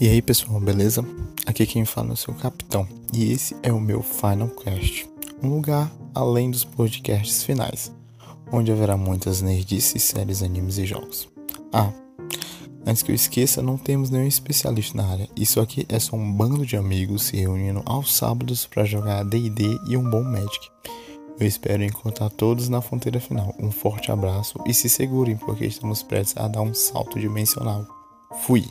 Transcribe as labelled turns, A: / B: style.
A: E aí pessoal, beleza? Aqui quem fala é o seu capitão e esse é o meu Final Cast, um lugar além dos podcasts finais, onde haverá muitas nerdices, séries, animes e jogos. Ah, antes que eu esqueça, não temos nenhum especialista na área, isso aqui é só um bando de amigos se reunindo aos sábados para jogar D&D e um bom Magic. Eu espero encontrar todos na fronteira final. Um forte abraço e se segurem porque estamos prestes a dar um salto dimensional. Fui!